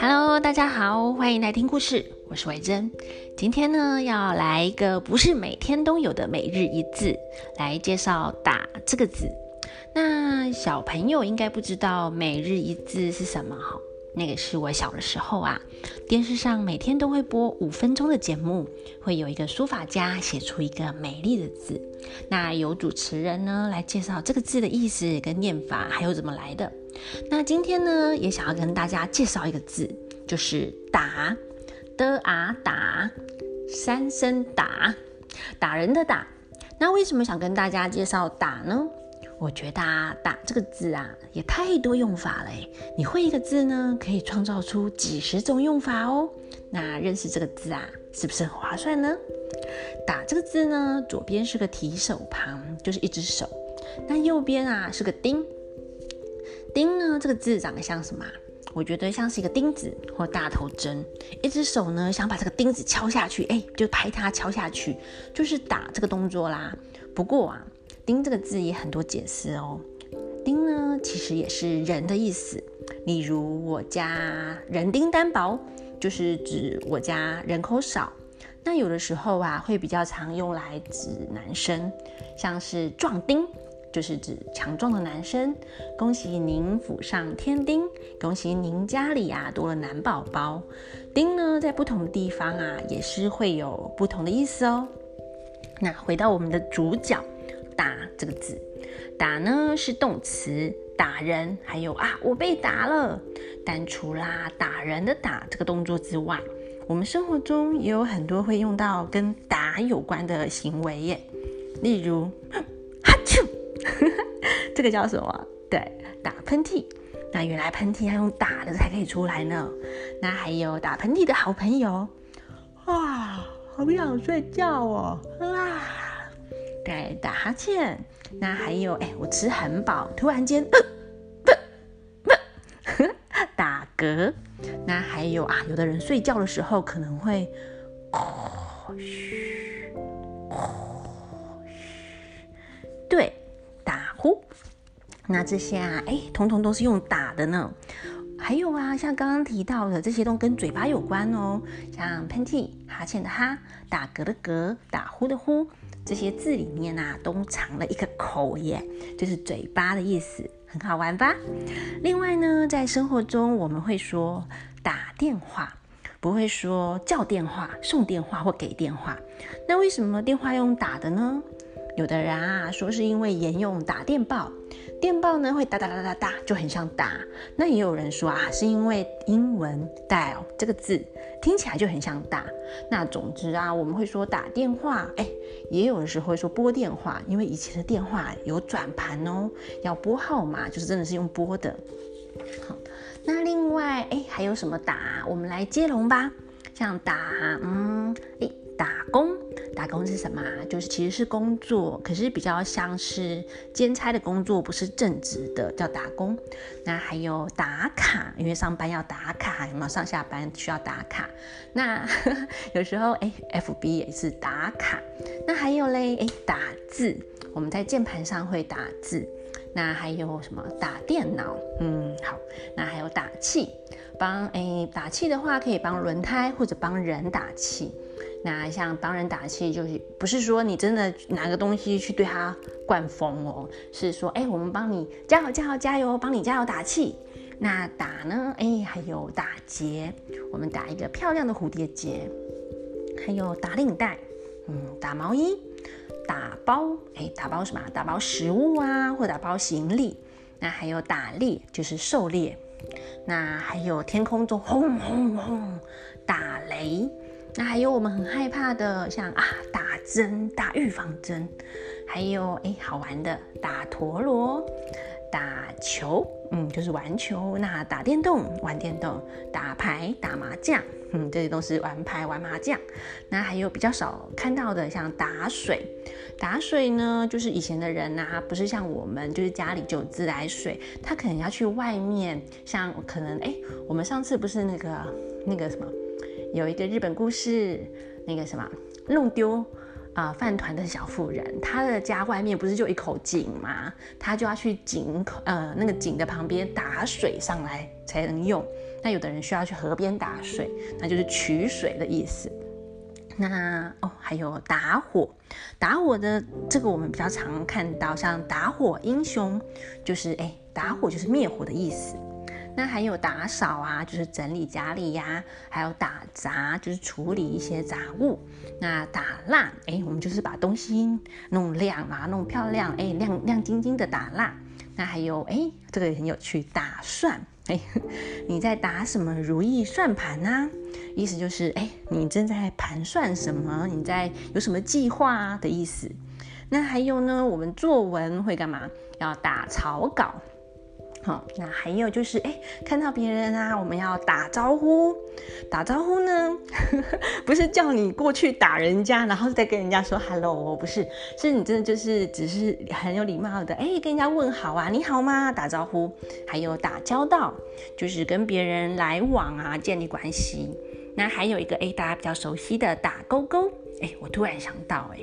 Hello，大家好，欢迎来听故事，我是维珍。今天呢，要来一个不是每天都有的每日一字，来介绍“打”这个字。那小朋友应该不知道每日一字是什么哈？那个是我小的时候啊，电视上每天都会播五分钟的节目，会有一个书法家写出一个美丽的字，那由主持人呢来介绍这个字的意思跟念法，还有怎么来的。那今天呢，也想要跟大家介绍一个字，就是打的啊打，三声打，打人的打。那为什么想跟大家介绍打呢？我觉得啊，打这个字啊，也太多用法了。你会一个字呢，可以创造出几十种用法哦。那认识这个字啊，是不是很划算呢？打这个字呢，左边是个提手旁，就是一只手。那右边啊，是个丁。钉呢？这个字长得像什么？我觉得像是一个钉子或大头针。一只手呢，想把这个钉子敲下去，哎，就拍它敲下去，就是打这个动作啦。不过啊，丁这个字也很多解释哦。丁呢，其实也是人的意思。例如我家人丁单薄，就是指我家人口少。那有的时候啊，会比较常用来指男生，像是壮丁。就是指强壮的男生，恭喜您府上添丁，恭喜您家里啊多了男宝宝。丁呢，在不同的地方啊，也是会有不同的意思哦。那回到我们的主角，打这个字，打呢是动词，打人，还有啊我被打了。但除啦打人的打这个动作之外，我们生活中也有很多会用到跟打有关的行为耶，例如哈啾。这个叫什么？对，打喷嚏。那原来喷嚏要用打的才可以出来呢。那还有打喷嚏的好朋友，哇，好想睡觉哦。啊，对，打哈欠。那还有，哎，我吃很饱，突然间，打嗝。那还有啊，有的人睡觉的时候可能会，嘘，对。呼，那这些啊，哎，通通都是用打的呢。还有啊，像刚刚提到的这些都跟嘴巴有关哦，像喷嚏、哈欠的哈、打嗝的嗝、打呼的呼，这些字里面啊，都藏了一个口耶，就是嘴巴的意思，很好玩吧？另外呢，在生活中我们会说打电话，不会说叫电话、送电话或给电话。那为什么电话用打的呢？有的人啊说是因为沿用打电报，电报呢会哒哒哒哒哒，就很像打。那也有人说啊，是因为英文 dial 这个字听起来就很像打。那总之啊，我们会说打电话，哎，也有的时候会说拨电话，因为以前的电话有转盘哦，要拨号码就是真的是用拨的。好，那另外哎还有什么打？我们来接龙吧，像打，嗯，哎。打工，打工是什么？就是其实是工作，可是比较像是兼差的工作，不是正职的，叫打工。那还有打卡，因为上班要打卡，有没有上下班需要打卡？那 有时候哎，FB 也是打卡。那还有嘞，哎，打字，我们在键盘上会打字。那还有什么？打电脑，嗯，好。那还有打气，帮哎打气的话，可以帮轮胎或者帮人打气。那像帮人打气，就是不是说你真的拿个东西去对他灌风哦，是说哎，我们帮你加油加油加油，帮你加油打气。那打呢？哎，还有打结，我们打一个漂亮的蝴蝶结。还有打领带，嗯，打毛衣，打包，哎，打包什么？打包食物啊，或打包行李。那还有打猎，就是狩猎。那还有天空中轰轰轰打雷。那还有我们很害怕的，像啊打针、打预防针，还有哎好玩的打陀螺、打球，嗯就是玩球。那打电动、玩电动、打牌、打麻将，嗯这些都是玩牌、玩麻将。那还有比较少看到的，像打水。打水呢，就是以前的人呐，不是像我们，就是家里就有自来水，他可能要去外面，像可能哎，我们上次不是那个那个什么。有一个日本故事，那个什么弄丢啊饭团的小妇人，她的家外面不是就一口井吗？她就要去井口呃那个井的旁边打水上来才能用。那有的人需要去河边打水，那就是取水的意思。那哦，还有打火，打火的这个我们比较常看到，像打火英雄，就是哎，打火就是灭火的意思。那还有打扫啊，就是整理家里呀；还有打杂，就是处理一些杂物。那打蜡，哎，我们就是把东西弄亮嘛，弄漂亮，哎，亮亮晶晶的打蜡。那还有哎，这个也很有趣，打算，哎，你在打什么如意算盘呢？意思就是，哎，你正在盘算什么？你在有什么计划的意思？那还有呢？我们作文会干嘛？要打草稿。好，那还有就是，哎，看到别人啊，我们要打招呼。打招呼呢，不是叫你过去打人家，然后再跟人家说 hello，不是，是你真的就是只是很有礼貌的，哎，跟人家问好啊，你好吗？打招呼。还有打交道，就是跟别人来往啊，建立关系。那还有一个哎，大家比较熟悉的打勾勾，哎，我突然想到，哎，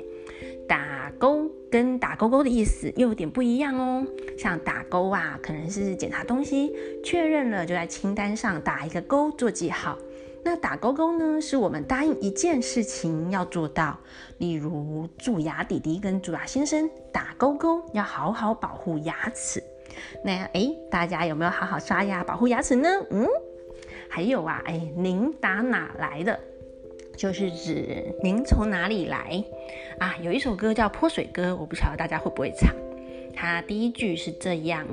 打勾跟打勾勾的意思又有点不一样哦。像打勾啊，可能是检查东西，确认了就在清单上打一个勾做记号。那打勾勾呢，是我们答应一件事情要做到，例如蛀牙弟弟跟蛀牙先生打勾勾，要好好保护牙齿。那哎，大家有没有好好刷牙保护牙齿呢？嗯。还有啊，哎，您打哪来的？就是指您从哪里来啊？有一首歌叫《泼水歌》，我不晓得大家会不会唱。它第一句是这样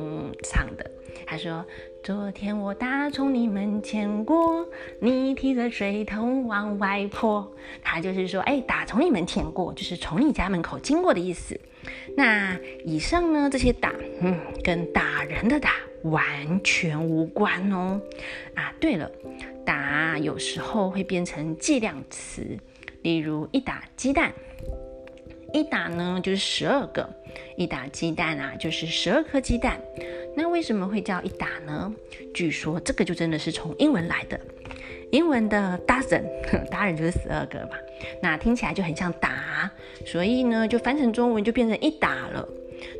唱的：他说，昨天我打从你门前过，你提着水桶往外泼。他就是说，哎，打从你门前过，就是从你家门口经过的意思。那以上呢，这些打，嗯，跟打人的打。完全无关哦，啊，对了，打有时候会变成计量词，例如一打鸡蛋，一打呢就是十二个，一打鸡蛋啊就是十二颗鸡蛋。那为什么会叫一打呢？据说这个就真的是从英文来的，英文的 dozen，dozen 就是十二个嘛，那听起来就很像打，所以呢就翻成中文就变成一打了。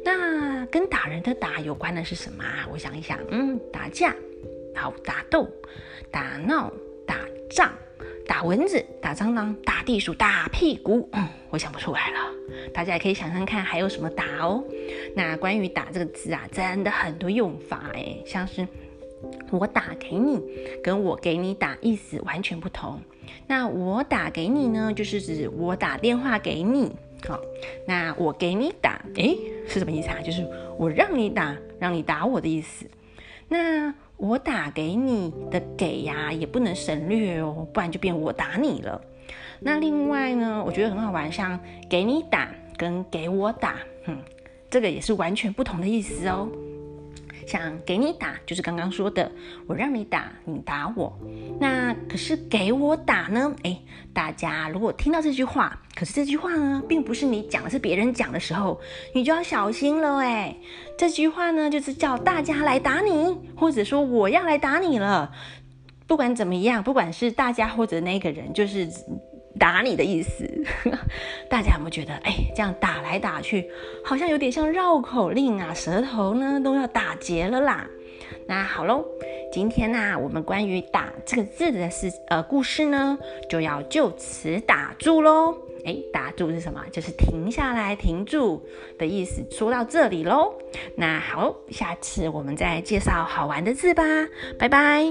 那跟打人的打有关的是什么啊？我想一想，嗯，打架，好，打斗，打闹，打仗，打蚊子，打蟑螂，打地鼠，打屁股。嗯，我想不出来了。大家也可以想想看，还有什么打哦？那关于打这个字啊，真的很多用法哎，像是我打给你，跟我给你打意思完全不同。那我打给你呢，就是指我打电话给你。好，那我给你打，诶，是什么意思啊？就是我让你打，让你打我的意思。那我打给你的给呀，也不能省略哦，不然就变我打你了。那另外呢，我觉得很好玩，像给你打跟给我打，嗯，这个也是完全不同的意思哦。像给你打，就是刚刚说的，我让你打，你打我。那可是给我打呢？哎，大家如果听到这句话，可是这句话呢，并不是你讲的，是别人讲的时候，你就要小心了。哎，这句话呢，就是叫大家来打你，或者说我要来打你了。不管怎么样，不管是大家或者那个人，就是。打你的意思，大家有没有觉得，哎，这样打来打去，好像有点像绕口令啊，舌头呢都要打结了啦。那好喽，今天呢，我们关于打这个字的事，呃，故事呢，就要就此打住喽。哎，打住是什么？就是停下来、停住的意思。说到这里喽，那好，下次我们再介绍好玩的字吧，拜拜。